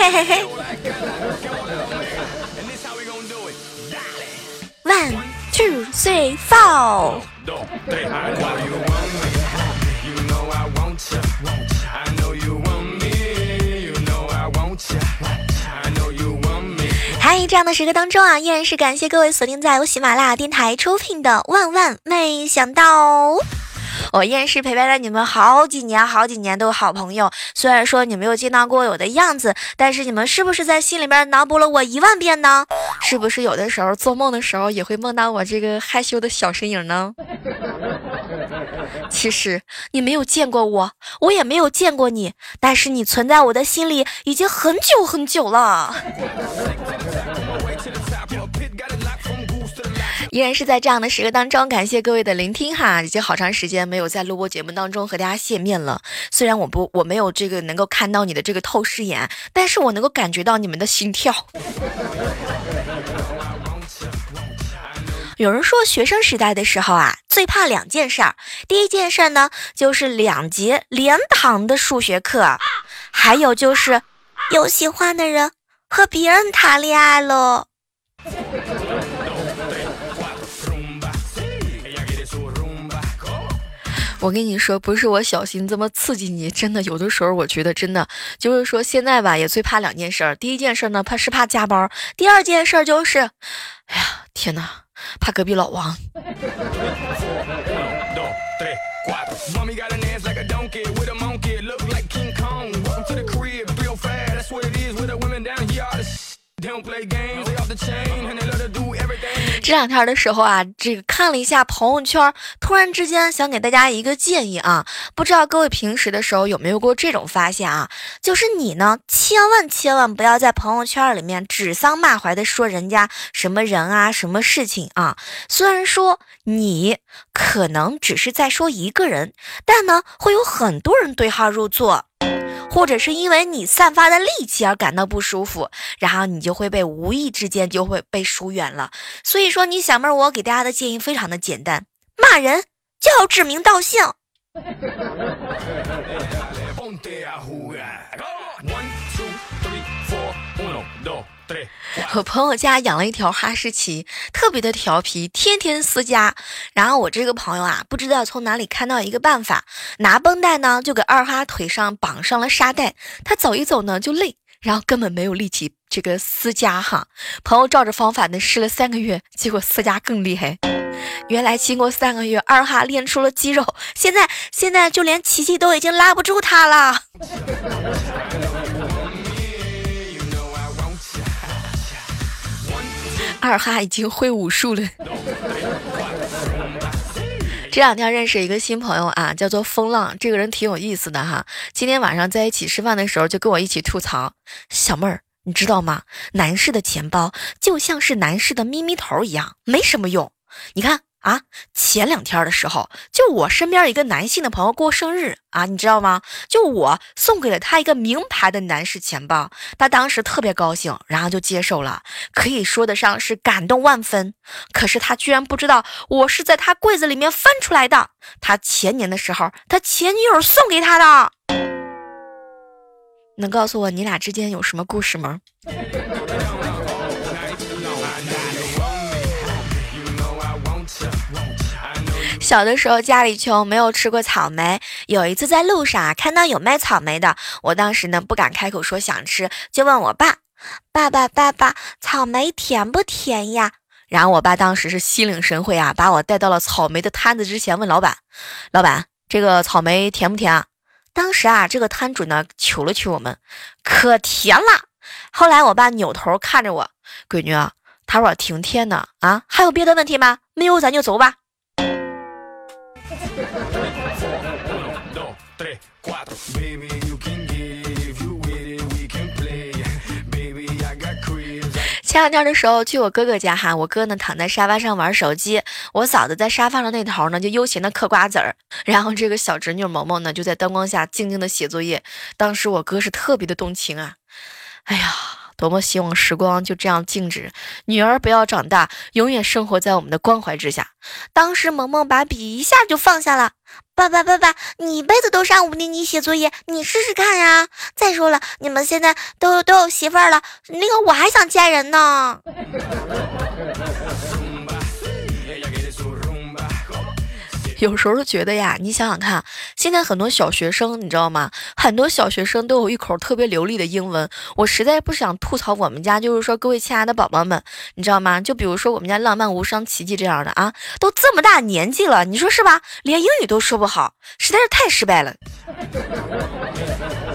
嘿嘿嘿嘿。One two three four。嗨，这样的时刻当中啊，依然是感谢各位锁定在由喜马拉雅电台出品的《万万没想到》。我依然是陪伴了你们好几年、好几年的好朋友。虽然说你没有见到过我的样子，但是你们是不是在心里边脑补了我一万遍呢？是不是有的时候做梦的时候也会梦到我这个害羞的小身影呢？其实你没有见过我，我也没有见过你，但是你存在我的心里已经很久很久了。依然是在这样的时刻当中，感谢各位的聆听哈，已经好长时间没有在录播节目当中和大家见面了。虽然我不我没有这个能够看到你的这个透视眼，但是我能够感觉到你们的心跳。有人说学生时代的时候啊，最怕两件事儿，第一件事呢就是两节连堂的数学课，还有就是有喜欢的人和别人谈恋爱了。我跟你说，不是我小心这么刺激你，真的有的时候我觉得真的就是说现在吧，也最怕两件事儿。第一件事呢，怕是怕加班；第二件事就是，哎呀，天哪，怕隔壁老王。这两天的时候啊，这个看了一下朋友圈，突然之间想给大家一个建议啊，不知道各位平时的时候有没有过这种发现啊？就是你呢，千万千万不要在朋友圈里面指桑骂槐的说人家什么人啊、什么事情啊。虽然说你可能只是在说一个人，但呢，会有很多人对号入座。或者是因为你散发的戾气而感到不舒服，然后你就会被无意之间就会被疏远了。所以说，你小妹儿，我给大家的建议非常的简单：骂人就要指名道姓。我朋友家养了一条哈士奇，特别的调皮，天天撕家。然后我这个朋友啊，不知道从哪里看到一个办法，拿绷带呢就给二哈腿上绑上了沙袋，他走一走呢就累，然后根本没有力气这个撕家哈。朋友照着方法呢试了三个月，结果撕家更厉害。原来经过三个月，二哈练出了肌肉，现在现在就连琪琪都已经拉不住他了。二哈已经会武术了。这两天认识一个新朋友啊，叫做风浪，这个人挺有意思的哈。今天晚上在一起吃饭的时候，就跟我一起吐槽：“小妹儿，你知道吗？男士的钱包就像是男士的咪咪头一样，没什么用。你看。”啊，前两天的时候，就我身边一个男性的朋友过生日啊，你知道吗？就我送给了他一个名牌的男士钱包，他当时特别高兴，然后就接受了，可以说得上是感动万分。可是他居然不知道我是在他柜子里面翻出来的，他前年的时候他前女友送给他的。能告诉我你俩之间有什么故事吗？小的时候家里穷，没有吃过草莓。有一次在路上啊，看到有卖草莓的，我当时呢不敢开口说想吃，就问我爸：“爸爸，爸爸，草莓甜不甜呀？”然后我爸当时是心领神会啊，把我带到了草莓的摊子之前，问老板：“老板，这个草莓甜不甜啊？”当时啊，这个摊主呢求了求我们：“可甜了。”后来我爸扭头看着我：“闺女啊，他说挺甜的啊，还有别的问题吗？没有，咱就走吧。”前两天的时候去我哥哥家哈，我哥呢躺在沙发上玩手机，我嫂子在沙发上那头呢就悠闲的嗑瓜子儿，然后这个小侄女萌萌呢就在灯光下静静的写作业。当时我哥是特别的动情啊，哎呀，多么希望时光就这样静止，女儿不要长大，永远生活在我们的关怀之下。当时萌萌把笔一下就放下了。爸爸爸爸，你一辈子都上五年级写作业，你试试看呀！再说了，你们现在都都有媳妇儿了，那个我还想嫁人呢。有时候觉得呀，你想想看，现在很多小学生，你知道吗？很多小学生都有一口特别流利的英文。我实在不想吐槽我们家，就是说各位亲爱的宝宝们，你知道吗？就比如说我们家浪漫无双奇迹这样的啊，都这么大年纪了，你说是吧？连英语都说不好，实在是太失败了。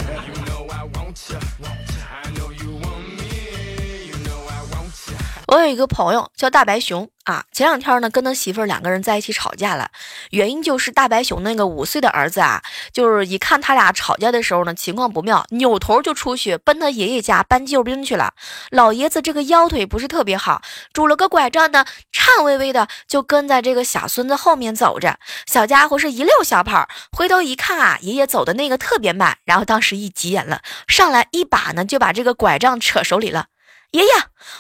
我有一个朋友叫大白熊啊，前两天呢跟他媳妇儿两个人在一起吵架了，原因就是大白熊那个五岁的儿子啊，就是一看他俩吵架的时候呢情况不妙，扭头就出去奔他爷爷家搬救兵去了。老爷子这个腰腿不是特别好，拄了个拐杖呢，颤巍巍的就跟在这个小孙子后面走着。小家伙是一溜小跑，回头一看啊，爷爷走的那个特别慢，然后当时一急眼了，上来一把呢就把这个拐杖扯手里了。爷爷，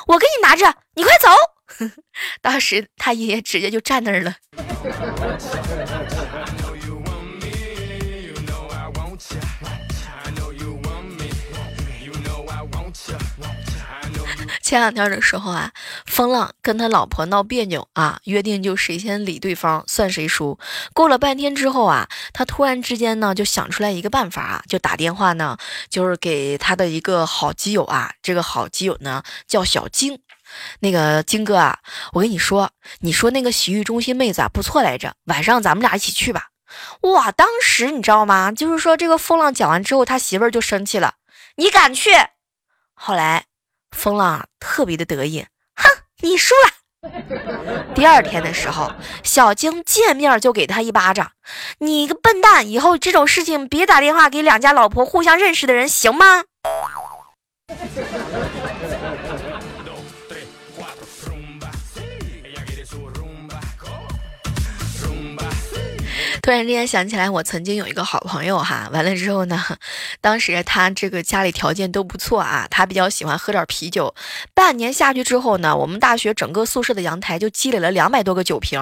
我给你拿着，你快走！当时他爷爷直接就站那儿了。前两天的时候啊，风浪跟他老婆闹别扭啊，约定就谁先理对方算谁输。过了半天之后啊，他突然之间呢就想出来一个办法啊，就打电话呢，就是给他的一个好基友啊，这个好基友呢叫小金，那个金哥啊，我跟你说，你说那个洗浴中心妹子啊不错来着，晚上咱们俩一起去吧。哇，当时你知道吗？就是说这个风浪讲完之后，他媳妇儿就生气了，你敢去？后来。疯了特别的得意，哼，你输了。第二天的时候，小晶见面就给他一巴掌，你个笨蛋，以后这种事情别打电话给两家老婆互相认识的人，行吗？突然之间想起来，我曾经有一个好朋友哈，完了之后呢，当时他这个家里条件都不错啊，他比较喜欢喝点啤酒。半年下去之后呢，我们大学整个宿舍的阳台就积累了两百多个酒瓶。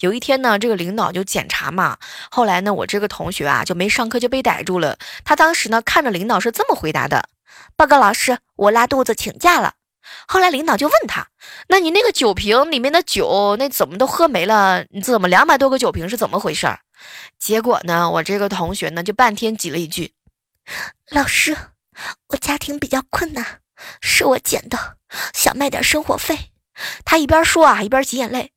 有一天呢，这个领导就检查嘛，后来呢，我这个同学啊就没上课就被逮住了。他当时呢看着领导是这么回答的：“报告老师，我拉肚子请假了。”后来领导就问他：“那你那个酒瓶里面的酒那怎么都喝没了？你怎么两百多个酒瓶是怎么回事？”结果呢，我这个同学呢，就半天挤了一句：“老师，我家庭比较困难，是我捡的，想卖点生活费。”他一边说啊，一边挤眼泪。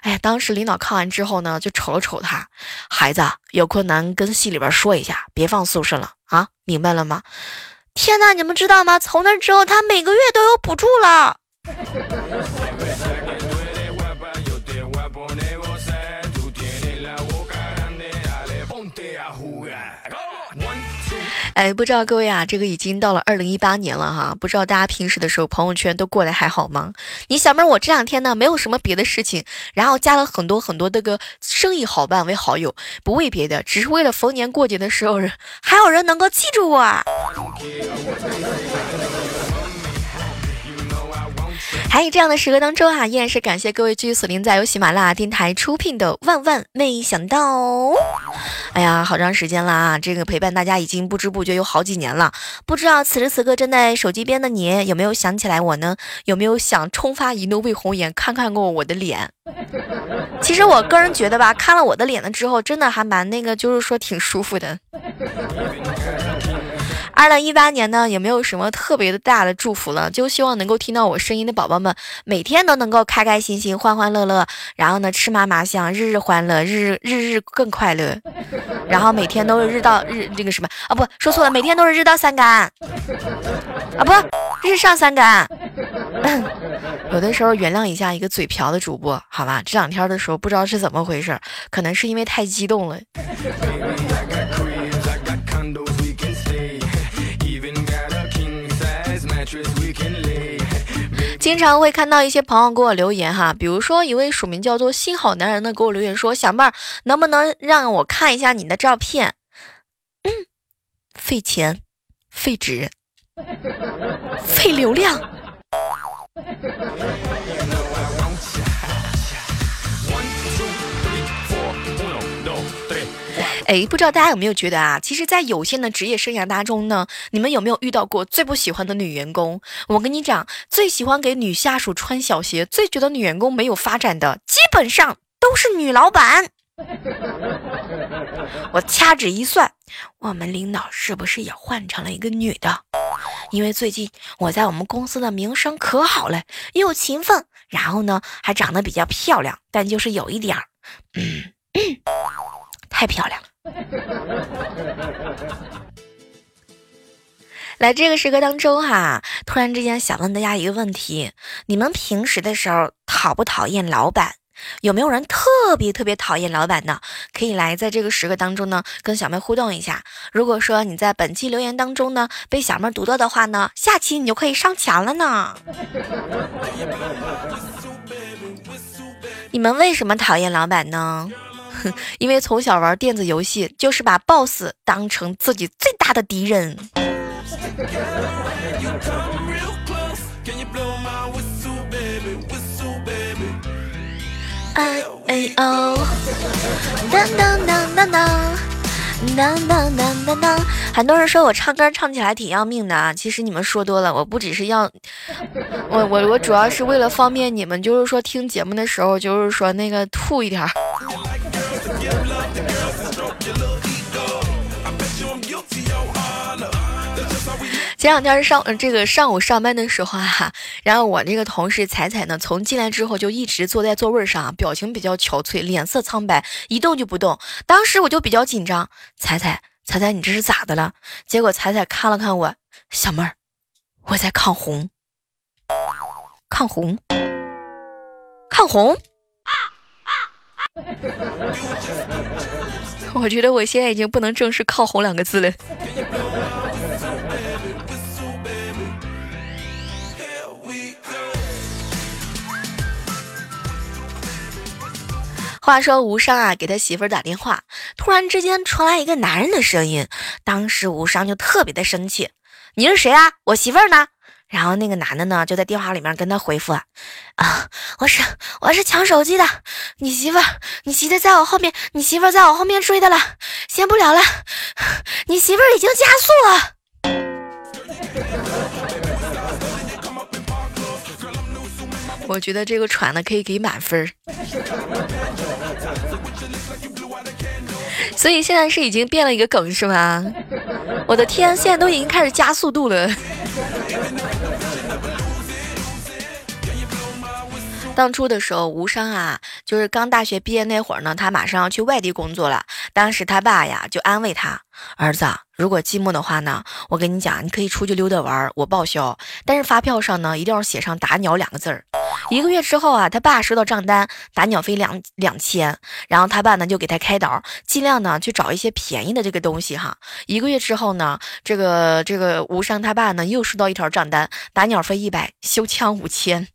哎呀，当时领导看完之后呢，就瞅了瞅他，孩子有困难跟系里边说一下，别放宿舍了啊，明白了吗？天哪，你们知道吗？从那之后，他每个月都有补助了。哎，不知道各位啊，这个已经到了二零一八年了哈，不知道大家平时的时候朋友圈都过得还好吗？你小妹，我这两天呢没有什么别的事情，然后加了很多很多的个生意好伴为好友，不为别的，只是为了逢年过节的时候，还有人能够记住我。还有这样的时刻当中哈，依然是感谢各位继续锁定在由喜马拉雅电台出品的《万万没想到》。哎呀，好长时间了啊，这个陪伴大家已经不知不觉有好几年了。不知道此时此刻正在手机边的你有没有想起来我呢？有没有想冲发一怒为红颜，看看过我的脸？其实我个人觉得吧，看了我的脸了之后，真的还蛮那个，就是说挺舒服的。二零一八年呢，也没有什么特别的大的祝福了，就希望能够听到我声音的宝宝们，每天都能够开开心心、欢欢乐乐，然后呢吃嘛嘛香，日日欢乐，日日日日更快乐，然后每天都是日到日那个什么啊，不说错了，每天都是日到三竿，啊不，日上三竿。有的时候原谅一下一个嘴瓢的主播，好吧？这两天的时候不知道是怎么回事，可能是因为太激动了。经常会看到一些朋友给我留言哈，比如说一位署名叫做“心好男人”的给我留言说：“小妹儿，能不能让我看一下你的照片？”嗯，费钱，费纸，费流量。哎，不知道大家有没有觉得啊？其实，在有限的职业生涯当中呢，你们有没有遇到过最不喜欢的女员工？我跟你讲，最喜欢给女下属穿小鞋，最觉得女员工没有发展的，基本上都是女老板。我掐指一算，我们领导是不是也换成了一个女的？因为最近我在我们公司的名声可好了，又勤奋，然后呢还长得比较漂亮，但就是有一点儿，嗯，太漂亮了。来这个时刻当中哈，突然之间想问大家一个问题：你们平时的时候讨不讨厌老板？有没有人特别特别讨厌老板呢？可以来在这个时刻当中呢，跟小妹互动一下。如果说你在本期留言当中呢被小妹读到的话呢，下期你就可以上墙了呢。你们为什么讨厌老板呢？因为从小玩电子游戏，就是把 BOSS 当成自己最大的敌人。哎哎哦，当当当当当，当当当当当。很多人说我唱歌唱起来挺要命的啊，其实你们说多了，我不只是要，我我我主要是为了方便你们，就是说听节目的时候，就是说那个吐一点。前两天上这个上午上班的时候啊，然后我这个同事彩彩呢，从进来之后就一直坐在座位上，表情比较憔悴，脸色苍白，一动就不动。当时我就比较紧张，彩彩彩彩，你这是咋的了？结果彩彩看了看我，小妹儿，我在抗洪，抗洪，抗洪。我觉得我现在已经不能正视“靠“红”两个字了。话说吴商啊，给他媳妇儿打电话，突然之间传来一个男人的声音，当时吴商就特别的生气：“你是谁啊？我媳妇儿呢？”然后那个男的呢，就在电话里面跟他回复：“啊，我是我是抢手机的，你媳妇儿，你媳妇在我后面，你媳妇在我后面追的了，先不聊了，你媳妇儿已经加速了。”我觉得这个喘的可以给满分。所以现在是已经变了一个梗是吗？我的天，现在都已经开始加速度了。当初的时候，吴商啊，就是刚大学毕业那会儿呢，他马上要去外地工作了。当时他爸呀就安慰他儿子。如果寂寞的话呢，我跟你讲，你可以出去溜达玩，我报销。但是发票上呢，一定要写上“打鸟”两个字儿。一个月之后啊，他爸收到账单，打鸟费两两千。然后他爸呢就给他开导，尽量呢去找一些便宜的这个东西哈。一个月之后呢，这个这个吴商他爸呢又收到一条账单，打鸟费一百，修枪五千。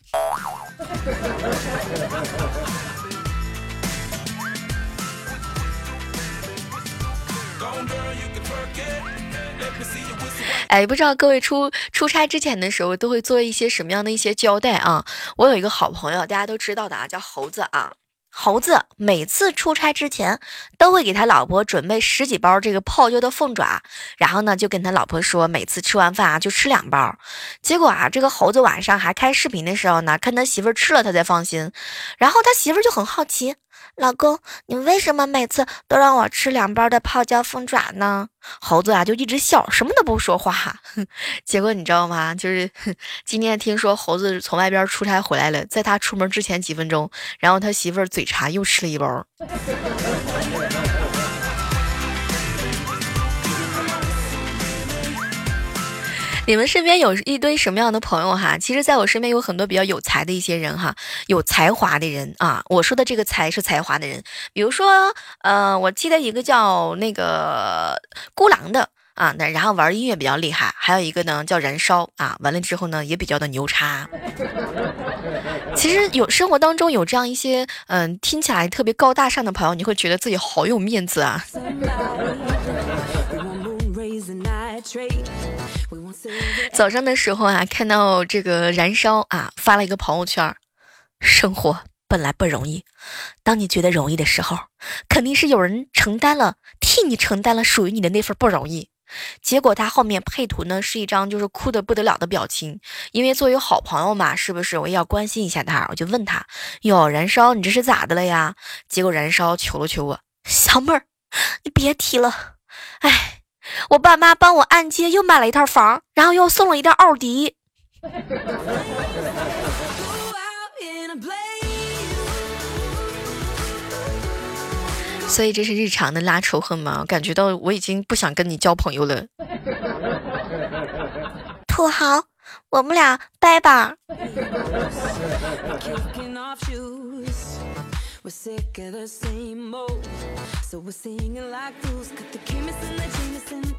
哎，不知道各位出出差之前的时候都会做一些什么样的一些交代啊？我有一个好朋友，大家都知道的啊，叫猴子啊。猴子每次出差之前都会给他老婆准备十几包这个泡椒的凤爪，然后呢就跟他老婆说，每次吃完饭啊就吃两包。结果啊，这个猴子晚上还开视频的时候呢，看他媳妇吃了他才放心。然后他媳妇就很好奇。老公，你为什么每次都让我吃两包的泡椒凤爪呢？猴子啊，就一直笑，什么都不说话。结果你知道吗？就是 今天听说猴子从外边出差回来了，在他出门之前几分钟，然后他媳妇儿嘴馋又吃了一包。你们身边有一堆什么样的朋友哈？其实，在我身边有很多比较有才的一些人哈，有才华的人啊。我说的这个才是才华的人，比如说，呃，我记得一个叫那个孤狼的啊，那然后玩音乐比较厉害，还有一个呢叫燃烧啊，完了之后呢也比较的牛叉。其实有生活当中有这样一些嗯听起来特别高大上的朋友，你会觉得自己好有面子啊。早上的时候啊，看到这个燃烧啊发了一个朋友圈，生活。本来不容易，当你觉得容易的时候，肯定是有人承担了，替你承担了属于你的那份不容易。结果他后面配图呢是一张就是哭的不得了的表情，因为作为好朋友嘛，是不是我也要关心一下他？我就问他：哟，燃烧，你这是咋的了呀？结果燃烧求了求我，小妹儿，你别提了，哎，我爸妈帮我按揭又买了一套房，然后又送了一辆奥迪。所以这是日常的拉仇恨吗？感觉到我已经不想跟你交朋友了。土豪，我们俩掰吧。We're sick of the same old, so we're singing like fools. Cut the chemists and the Jamesons.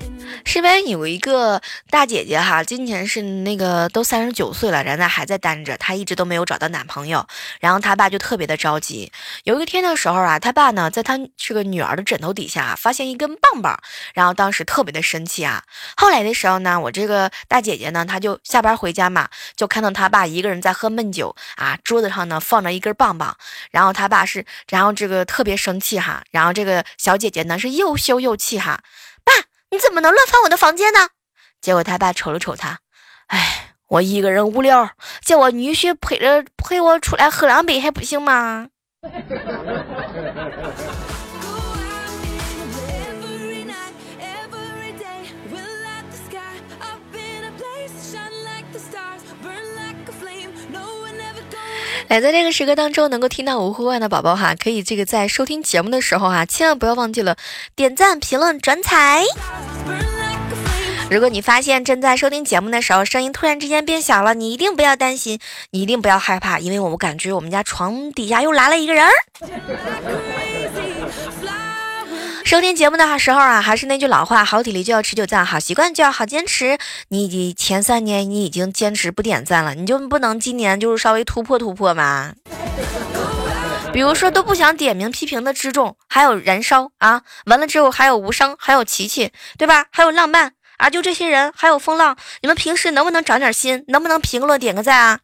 身边有一个大姐姐哈，今年是那个都三十九岁了，人家还在单着，她一直都没有找到男朋友。然后她爸就特别的着急。有一天的时候啊，她爸呢在她这个女儿的枕头底下发现一根棒棒，然后当时特别的生气啊。后来的时候呢，我这个大姐姐呢，她就下班回家嘛，就看到她爸一个人在喝闷酒啊，桌子上呢放着一根棒棒，然后她爸是，然后这个特别生气哈，然后这个小姐姐呢是又羞又气哈，你怎么能乱翻我的房间呢？结果他爸瞅了瞅他，哎，我一个人无聊，叫我女婿陪着陪我出来喝两杯还不行吗？来，在这个时刻当中，能够听到我呼唤的宝宝哈，可以这个在收听节目的时候哈，千万不要忘记了点赞、评论、转采。如果你发现正在收听节目的时候，声音突然之间变小了，你一定不要担心，你一定不要害怕，因为我们感觉我们家床底下又来了一个人。收听节目的时候啊，还是那句老话，好体力就要持久战，好习惯就要好坚持。你已经前三年你已经坚持不点赞了，你就不能今年就是稍微突破突破吗？比如说都不想点名批评的之众，还有燃烧啊，完了之后还有无声，还有琪琪，对吧？还有浪漫啊，就这些人，还有风浪，你们平时能不能长点心？能不能评论点个赞啊？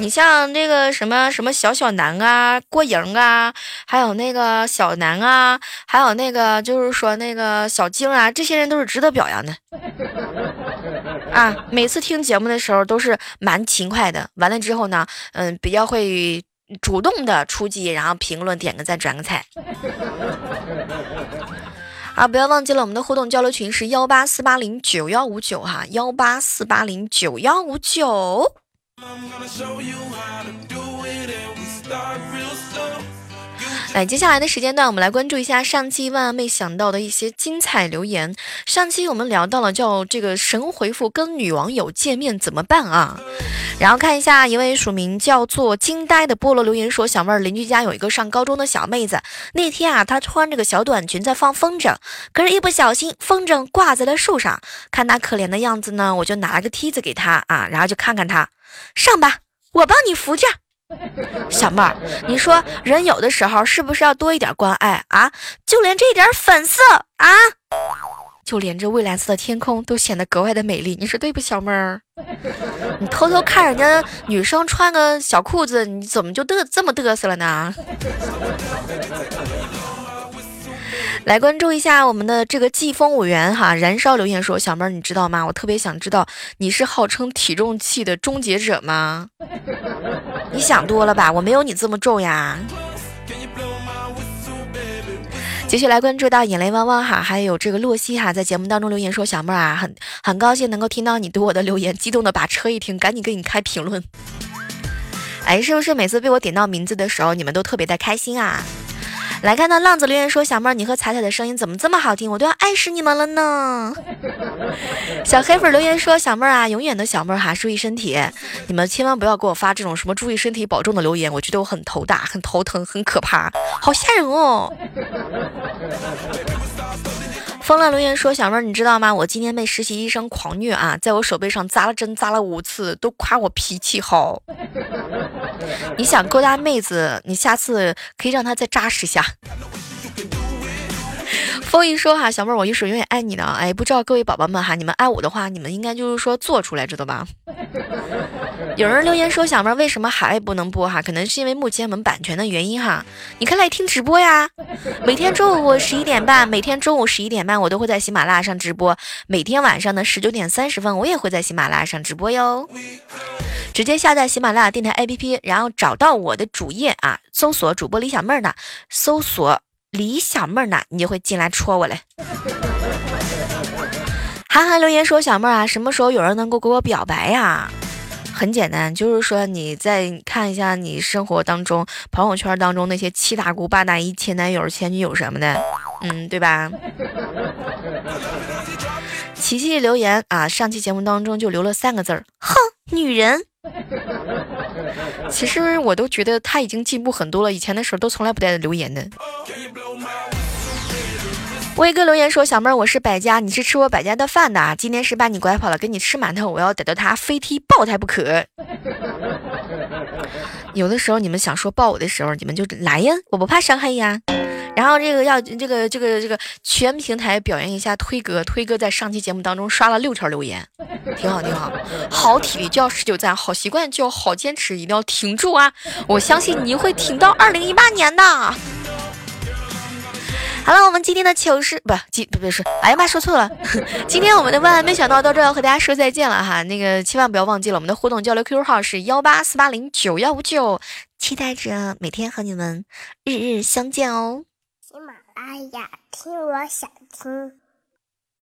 你像那个什么什么小小南啊，郭莹啊，还有那个小南啊，还有那个就是说那个小静啊，这些人都是值得表扬的啊！每次听节目的时候都是蛮勤快的，完了之后呢，嗯，比较会主动的出击，然后评论点个赞，转个菜啊！不要忘记了我们的互动交流群是幺八四八零九幺五九哈，幺八四八零九幺五九。来，接下来的时间段，我们来关注一下上期万万没想到的一些精彩留言。上期我们聊到了叫这个神回复跟女网友见面怎么办啊？然后看一下一位署名叫做惊呆的菠萝留言说：小妹儿邻居家有一个上高中的小妹子，那天啊她穿着个小短裙在放风筝，可是一不小心风筝挂在了树上，看她可怜的样子呢，我就拿了个梯子给她啊，然后就看看她。上吧，我帮你扶着。小妹儿，你说人有的时候是不是要多一点关爱啊？就连这点粉色啊，就连这蔚蓝色的天空都显得格外的美丽。你说对不，小妹儿？你偷偷看人家女生穿个小裤子，你怎么就嘚这么嘚瑟了呢？来关注一下我们的这个季风五元哈，燃烧留言说：“小妹儿，你知道吗？我特别想知道你是号称体重器的终结者吗？你想多了吧，我没有你这么重呀。”继续来关注到眼泪汪汪哈，还有这个洛西哈，在节目当中留言说：“小妹儿啊，很很高兴能够听到你对我的留言，激动的把车一停，赶紧给你开评论。哎，是不是每次被我点到名字的时候，你们都特别的开心啊？”来看到浪子留言说：“小妹儿，你和彩彩的声音怎么这么好听？我都要爱死你们了呢。”小黑粉留言说：“小妹儿啊，永远的小妹儿哈，注意身体。你们千万不要给我发这种什么注意身体保重的留言，我觉得我很头大，很头疼，很可怕，好吓人哦。”疯浪留言说：“小妹儿，你知道吗？我今天被实习医生狂虐啊，在我手背上扎了针，扎了五次，都夸我脾气好。你想勾搭妹子，你下次可以让她再扎十下。”风一说哈，小妹儿，我一是永远爱你的。哎，不知道各位宝宝们哈，你们爱我的话，你们应该就是说做出来，知道吧？有人留言说，小妹儿为什么海外不能播哈？可能是因为目前我们版权的原因哈。你可以来听直播呀，每天中午十一点半，每天中午十一点半我都会在喜马拉雅上直播，每天晚上的十九点三十分我也会在喜马拉雅上直播哟。直接下载喜马拉雅电台 APP，然后找到我的主页啊，搜索主播李小妹儿的，搜索李小妹儿呢，你就会进来戳我嘞。韩寒留言说：“小妹儿啊，什么时候有人能够给我表白呀？”很简单，就是说你再看一下你生活当中、朋友圈当中那些七大姑八大姨、前男友、前女友什么的，嗯，对吧？琪琪留言啊，上期节目当中就留了三个字儿：哼，女人。其实我都觉得他已经进步很多了，以前的时候都从来不带留言的。威哥留言说：“小妹儿，我是百家，你是吃我百家的饭的。今天是把你拐跑了，给你吃馒头，我要逮到他飞踢爆他不可。有的时候你们想说爆我的时候，你们就来呀，我不怕伤害呀。然后这个要这个这个这个全平台表扬一下推哥，推哥在上期节目当中刷了六条留言，挺好挺好。好体力就要持久战，好习惯就要好坚持，一定要挺住啊！我相信你会挺到二零一八年的。”好了，我们今天的糗事不今不不是，哎呀妈，说错了。今天我们的万万没想到到这要和大家说再见了哈，那个千万不要忘记了，我们的互动交流 QQ 号是幺八四八零九幺五九，期待着每天和你们日日相见哦。哎呀听，我想听。